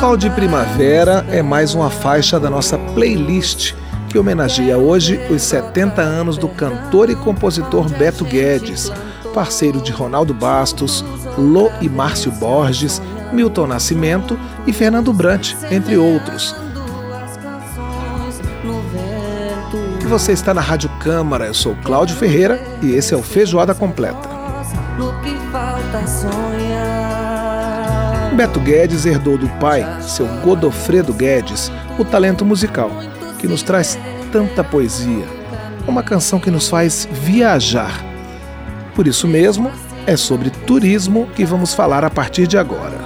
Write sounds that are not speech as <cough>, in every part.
Sol de Primavera é mais uma faixa da nossa playlist que homenageia hoje os 70 anos do cantor e compositor Beto Guedes, parceiro de Ronaldo Bastos, Lô e Márcio Borges, Milton Nascimento e Fernando Brant, entre outros. E você está na Rádio Câmara, eu sou Cláudio Ferreira e esse é o Feijoada Completa. No que falta sonhar. Beto Guedes herdou do pai, seu Godofredo Guedes, o talento musical, que nos traz tanta poesia. Uma canção que nos faz viajar. Por isso mesmo, é sobre turismo que vamos falar a partir de agora.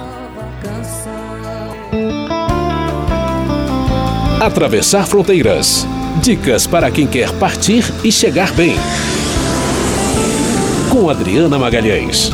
Atravessar fronteiras. Dicas para quem quer partir e chegar bem. Com Adriana Magalhães.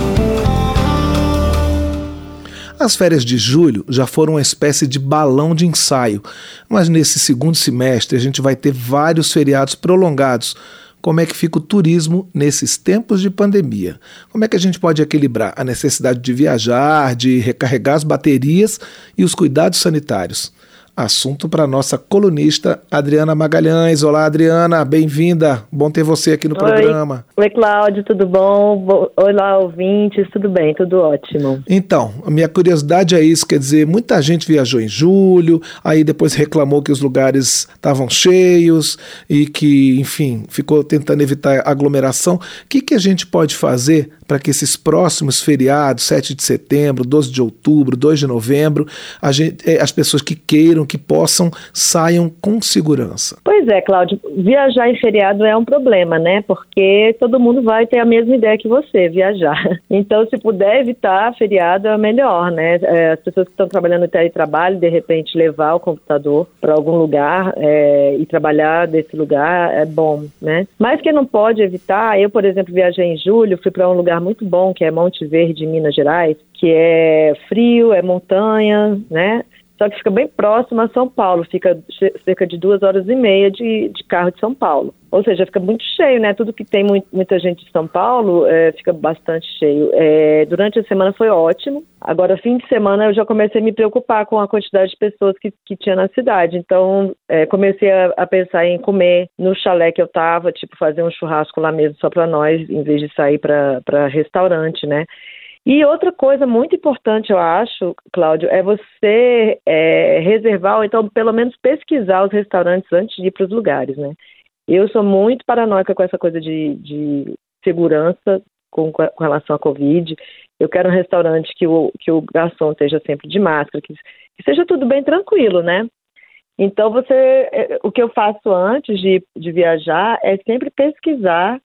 As férias de julho já foram uma espécie de balão de ensaio, mas nesse segundo semestre a gente vai ter vários feriados prolongados. Como é que fica o turismo nesses tempos de pandemia? Como é que a gente pode equilibrar a necessidade de viajar, de recarregar as baterias e os cuidados sanitários? Assunto para nossa colunista Adriana Magalhães. Olá, Adriana, bem-vinda. Bom ter você aqui no Oi. programa. Oi, Cláudio, tudo bom? Bo- Olá, ouvintes, tudo bem, tudo ótimo. Então, a minha curiosidade é isso, quer dizer, muita gente viajou em julho, aí depois reclamou que os lugares estavam cheios e que, enfim, ficou tentando evitar aglomeração. O que, que a gente pode fazer para que esses próximos feriados, 7 de setembro, 12 de outubro, 2 de novembro, gente, eh, as pessoas que queiram, que possam, saiam com segurança? Pois é, Cláudio, viajar em feriado é um problema, né? Porque todo mundo vai ter a mesma ideia que você, viajar. <laughs> Então, se puder evitar feriado, é melhor, né? É, as pessoas que estão trabalhando no teletrabalho, de repente, levar o computador para algum lugar é, e trabalhar desse lugar é bom, né? Mas quem não pode evitar, eu, por exemplo, viajei em julho, fui para um lugar muito bom, que é Monte Verde, Minas Gerais, que é frio, é montanha, né? Só que fica bem próximo a São Paulo, fica cerca de duas horas e meia de, de carro de São Paulo. Ou seja, fica muito cheio, né? Tudo que tem mui- muita gente de São Paulo é, fica bastante cheio. É, durante a semana foi ótimo. Agora, fim de semana, eu já comecei a me preocupar com a quantidade de pessoas que, que tinha na cidade. Então, é, comecei a, a pensar em comer no chalé que eu tava, tipo, fazer um churrasco lá mesmo só para nós, em vez de sair para restaurante, né? E outra coisa muito importante, eu acho, Cláudio, é você é, reservar, ou então pelo menos pesquisar os restaurantes antes de ir para os lugares, né? Eu sou muito paranoica com essa coisa de, de segurança com, com relação à Covid. Eu quero um restaurante que o, que o garçom esteja sempre de máscara, que, que seja tudo bem tranquilo, né? Então, você, é, o que eu faço antes de, de viajar é sempre pesquisar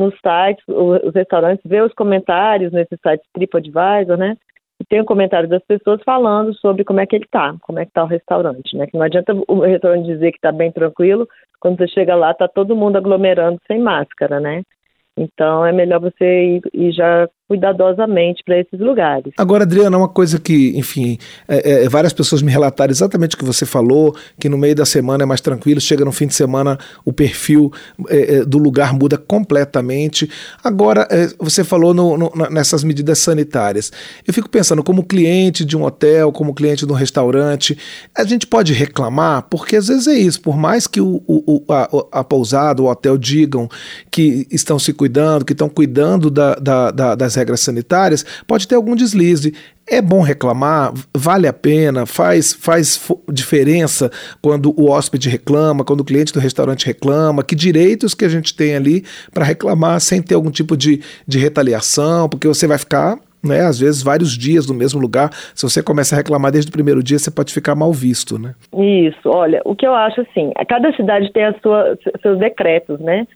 nos sites, os restaurantes, ver os comentários nesses sites TripAdvisor, né? E tem o comentário das pessoas falando sobre como é que ele tá, como é que tá o restaurante, né? Que não adianta o restaurante dizer que tá bem tranquilo, quando você chega lá tá todo mundo aglomerando sem máscara, né? Então é melhor você ir, ir já cuidadosamente para esses lugares. Agora, Adriana, uma coisa que, enfim, é, é, várias pessoas me relataram exatamente o que você falou, que no meio da semana é mais tranquilo, chega no fim de semana o perfil é, é, do lugar muda completamente. Agora, é, você falou no- no- nessas medidas sanitárias. Eu fico pensando, como cliente de um hotel, como cliente de um restaurante, a gente pode reclamar, porque às vezes é isso, por mais que o- o- a, a pousada, o hotel digam que estão se cuidando, que estão cuidando da- da- da- das regras sanitárias, pode ter algum deslize. É bom reclamar, vale a pena, faz, faz diferença quando o hóspede reclama, quando o cliente do restaurante reclama, que direitos que a gente tem ali para reclamar sem ter algum tipo de, de retaliação, porque você vai ficar né, às vezes vários dias no mesmo lugar. Se você começa a reclamar desde o primeiro dia, você pode ficar mal visto, né? Isso, olha, o que eu acho assim, cada cidade tem a sua, seus decretos, né?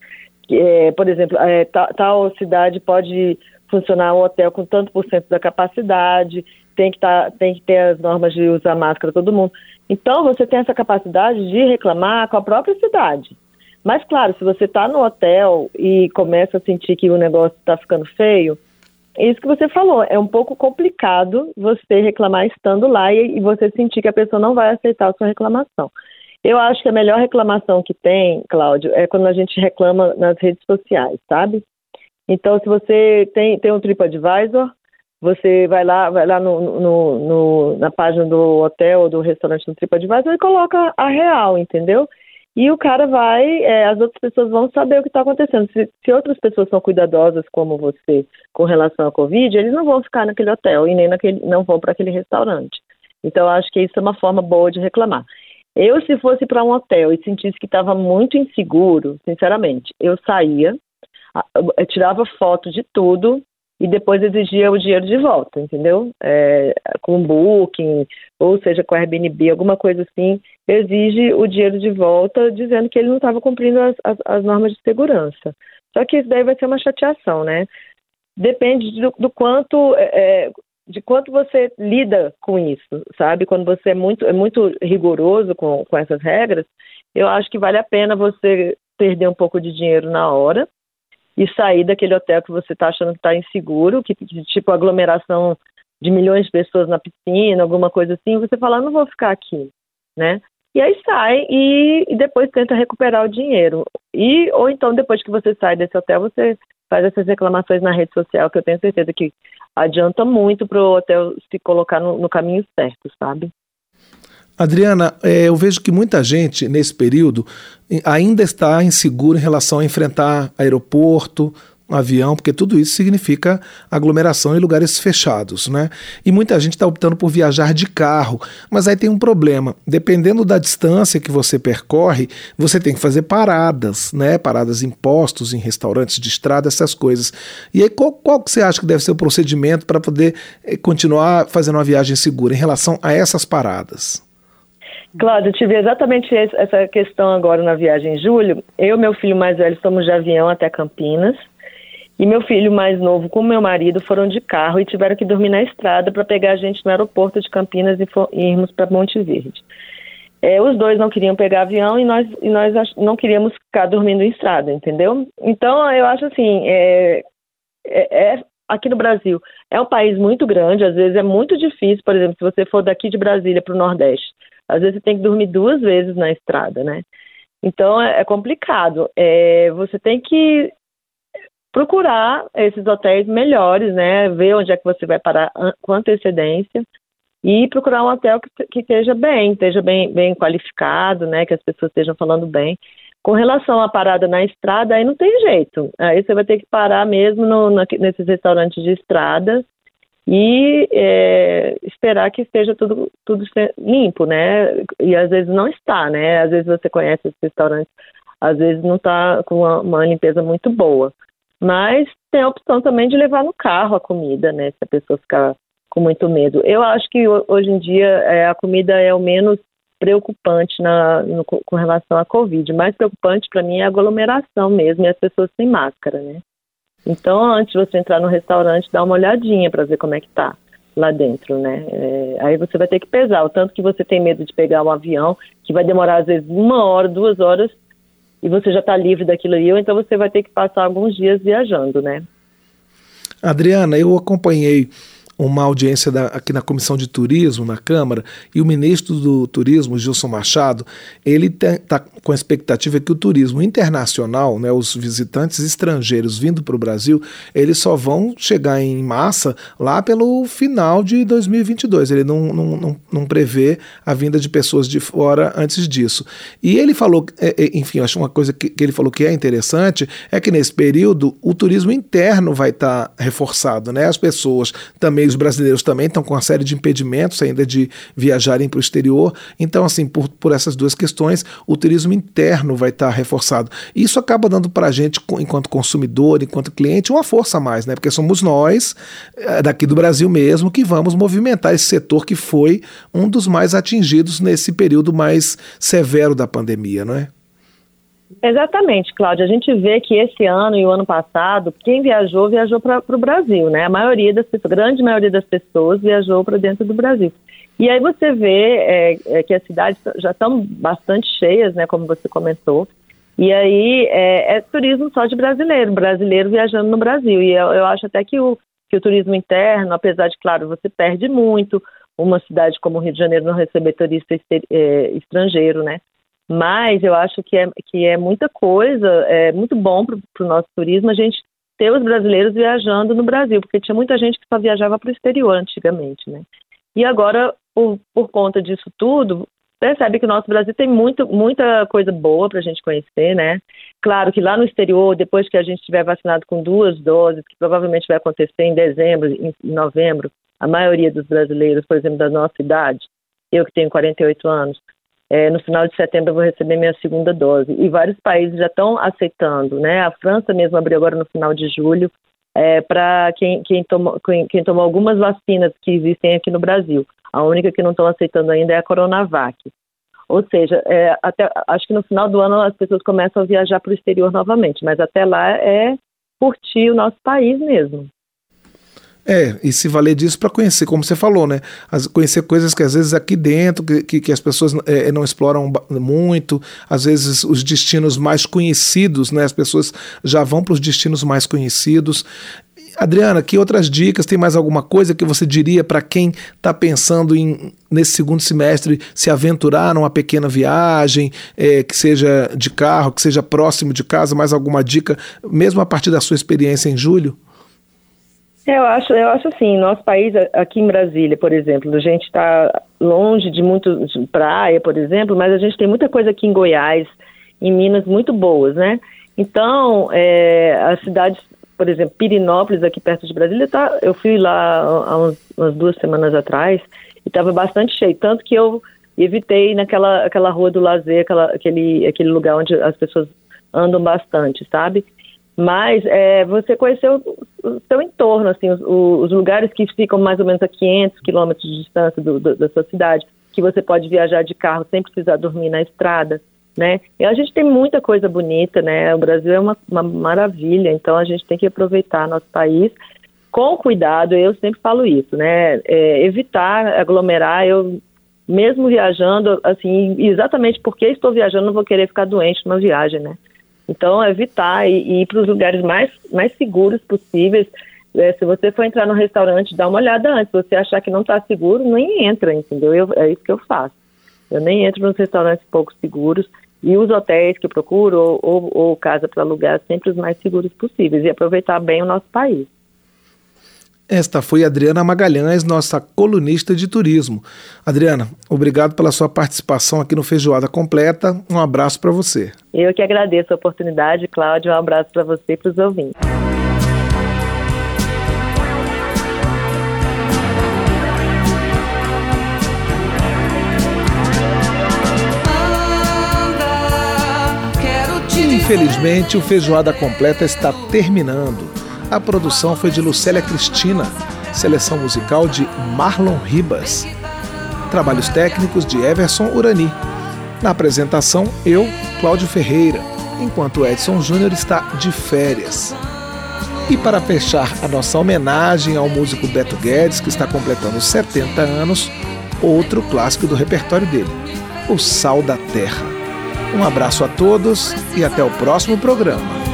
É, por exemplo, é, ta- tal cidade pode funcionar o hotel com tanto por cento da capacidade, tem que, tá, tem que ter as normas de usar máscara todo mundo. Então, você tem essa capacidade de reclamar com a própria cidade. Mas, claro, se você está no hotel e começa a sentir que o negócio está ficando feio, é isso que você falou, é um pouco complicado você reclamar estando lá e, e você sentir que a pessoa não vai aceitar a sua reclamação. Eu acho que a melhor reclamação que tem, Cláudio, é quando a gente reclama nas redes sociais, sabe? Então, se você tem, tem um TripAdvisor, você vai lá, vai lá no, no, no, na página do hotel ou do restaurante no TripAdvisor e coloca a real, entendeu? E o cara vai, é, as outras pessoas vão saber o que está acontecendo. Se, se, outras pessoas são cuidadosas como você com relação à Covid, eles não vão ficar naquele hotel e nem naquele, não vão para aquele restaurante. Então, acho que isso é uma forma boa de reclamar. Eu, se fosse para um hotel e sentisse que estava muito inseguro, sinceramente, eu saía, eu tirava foto de tudo e depois exigia o dinheiro de volta, entendeu? É, com Booking, ou seja, com Airbnb, alguma coisa assim, exige o dinheiro de volta, dizendo que ele não estava cumprindo as, as, as, normas de segurança. Só que isso daí vai ser uma chateação, né? Depende do, do quanto, é, é, de quanto você lida com isso, sabe? Quando você é muito, é muito rigoroso com, com essas regras, eu acho que vale a pena você perder um pouco de dinheiro na hora, e sair daquele hotel que você está achando que está inseguro, que, tipo aglomeração de milhões de pessoas na piscina, alguma coisa assim, você fala, não vou ficar aqui, né? E aí sai e, e, depois tenta recuperar o dinheiro. E ou então depois que você sai desse hotel, você faz essas reclamações na rede social, que eu tenho certeza que adianta muito para o hotel se colocar no, no caminho certo, sabe? Adriana, é, eu vejo que muita gente nesse período ainda está inseguro em relação a enfrentar aeroporto, avião, porque tudo isso significa aglomeração em lugares fechados, né? E muita gente está optando por viajar de carro, mas aí tem um problema. Dependendo da distância que você percorre, você tem que fazer paradas, né? Paradas em postos, em restaurantes de estrada, essas coisas. E aí qual, qual que você acha que deve ser o procedimento para poder eh, continuar fazendo uma viagem segura em relação a essas paradas? Cláudio, eu tive exatamente essa questão agora na viagem em julho. Eu e meu filho mais velho fomos de avião até Campinas. E meu filho mais novo com meu marido foram de carro e tiveram que dormir na estrada para pegar a gente no aeroporto de Campinas e, e irmos para Monte Verde. É, os dois não queriam pegar avião e nós, e nós não queríamos ficar dormindo em estrada, entendeu? Então, eu acho assim, é, é, é aqui no Brasil é um país muito grande, às vezes é muito difícil, por exemplo, se você for daqui de Brasília para o Nordeste, às vezes você tem que dormir duas vezes na estrada, né? Então é, é complicado. É, você tem que procurar esses hotéis melhores, né? Ver onde é que você vai parar com antecedência e procurar um hotel que, que esteja bem, esteja bem, bem qualificado, né? Que as pessoas estejam falando bem. Com relação à parada na estrada, aí não tem jeito. Aí você vai ter que parar mesmo no, nesses restaurantes de estrada e é, esperar que esteja tudo, tudo limpo, né? E às vezes não está, né? Às vezes você conhece esse restaurante, às vezes não está com uma, uma, limpeza muito boa. Mas tem a opção também de levar no carro a comida, né? Se a pessoa ficar com muito medo. Eu acho que hoje em dia é, a comida é o menos preocupante na, no, com relação à Covid. Mais preocupante para mim é a aglomeração mesmo e as pessoas sem máscara, né? Então, antes de você entrar no restaurante, dá uma olhadinha para ver como é que tá lá dentro, né? É, aí você vai ter que pesar o tanto que você tem medo de pegar um avião, que vai demorar às vezes uma hora, duas horas, e você já está livre daquilo ali, ou então você vai ter que passar alguns dias viajando, né? Adriana, eu acompanhei uma audiência da, aqui na Comissão de Turismo, na Câmara, e o ministro do Turismo, Gilson Machado, ele está com a expectativa que o turismo internacional, né, os visitantes estrangeiros vindo para o Brasil, eles só vão chegar em massa lá pelo final de 2022. Ele não, não, não, não prevê a vinda de pessoas de fora antes disso. E ele falou, é, é, enfim, acho uma coisa que, que, ele falou que é interessante, é que nesse período o turismo interno vai estar tá reforçado, né? As pessoas também os brasileiros também estão com uma série de impedimentos ainda de viajarem para o exterior. Então, assim, por, por essas duas questões, o turismo interno vai estar reforçado. Isso acaba dando para a gente, enquanto consumidor, enquanto cliente, uma força a mais, né? Porque somos nós, eh, daqui do Brasil mesmo, que vamos movimentar esse setor que foi um dos mais atingidos nesse período mais severo da pandemia, não é? Exatamente, Cláudia. A gente vê que esse ano e o ano passado, quem viajou, viajou para o Brasil, né? A maioria das pessoas, grande maioria das pessoas viajou para dentro do Brasil. E aí você vê é, é, que as cidades já estão bastante cheias, né? Como você comentou. E aí é, é, turismo só de brasileiro, brasileiro viajando no Brasil. E eu, eu acho até que o, que o turismo interno, apesar de, claro, você perde muito, uma cidade como o Rio de Janeiro não receber turista é, estrangeiro, né? Mas eu acho que é, que é muita coisa, é muito bom para o nosso turismo a gente ter os brasileiros viajando no Brasil, porque tinha muita gente que só viajava para o exterior antigamente, né? E agora, por, por conta disso tudo, percebe que o nosso Brasil tem muito, muita coisa boa para a gente conhecer, né? Claro que lá no exterior, depois que a gente estiver vacinado com duas doses, que provavelmente vai acontecer em dezembro, em novembro, a maioria dos brasileiros, por exemplo, da nossa idade, eu que tenho 48 anos, é, no final de setembro eu vou receber minha segunda dose. E vários países já estão aceitando, né? A França mesmo abriu agora no final de julho é, para quem, quem, tomou, quem, quem tomou algumas vacinas que existem aqui no Brasil. A única que não estão aceitando ainda é a Coronavac. Ou seja, é, até, acho que no final do ano as pessoas começam a viajar para o exterior novamente, mas até lá é curtir o nosso país mesmo. É, e se valer disso para conhecer, como você falou, né? As, conhecer coisas que às vezes aqui dentro, que, que, que as pessoas é, não exploram muito, às vezes os destinos mais conhecidos, né? As pessoas já vão para os destinos mais conhecidos. Adriana, que outras dicas? Tem mais alguma coisa que você diria para quem está pensando em, nesse segundo semestre, se aventurar numa pequena viagem, é, que seja de carro, que seja próximo de casa? Mais alguma dica, mesmo a partir da sua experiência em julho? Eu acho, eu acho assim, nosso país, aqui em Brasília, por exemplo, a gente está longe de muito de praia, por exemplo, mas a gente tem muita coisa aqui em Goiás, em Minas, muito boas, né? Então, é, as cidades, por exemplo, Pirinópolis, aqui perto de Brasília, tá, eu fui lá há uns, umas duas semanas atrás e estava bastante cheio, tanto que eu evitei naquela aquela rua do lazer, aquela, aquele, aquele lugar onde as pessoas andam bastante, sabe? Mas é, você conhecer o, o, seu entorno, assim, os, os, lugares que ficam mais ou menos a 500 quilômetros de distância do, do, da sua cidade, que você pode viajar de carro sem precisar dormir na estrada, né? E a gente tem muita coisa bonita, né? O Brasil é uma, uma maravilha, então a gente tem que aproveitar nosso país com cuidado. Eu sempre falo isso, né? É, evitar aglomerar. Eu mesmo viajando, assim, exatamente porque estou viajando, não vou querer ficar doente numa viagem, né? Então, evitar e, e ir para os lugares mais, mais seguros possíveis. É, se você for entrar no restaurante, dá uma olhada antes. Se você achar que não está seguro, nem entra, entendeu? Eu, é isso que eu faço. Eu nem entro nos restaurantes pouco seguros e os hotéis que procuro ou, ou, ou casa para alugar sempre os mais seguros possíveis e aproveitar bem o nosso país. Esta foi Adriana Magalhães, nossa colunista de turismo. Adriana, obrigado pela sua participação aqui no Feijoada Completa. Um abraço para você. Eu que agradeço a oportunidade, Cláudio. Um abraço para você e para os ouvintes. Infelizmente, o Feijoada Completa está terminando. A produção foi de Lucélia Cristina, seleção musical de Marlon Ribas, trabalhos técnicos de Everson Urani. Na apresentação, eu, Cláudio Ferreira, enquanto Edson Júnior está de férias. E para fechar a nossa homenagem ao músico Beto Guedes, que está completando 70 anos, outro clássico do repertório dele, O Sal da Terra. Um abraço a todos e até o próximo programa.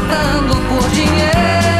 matando por dinheiro.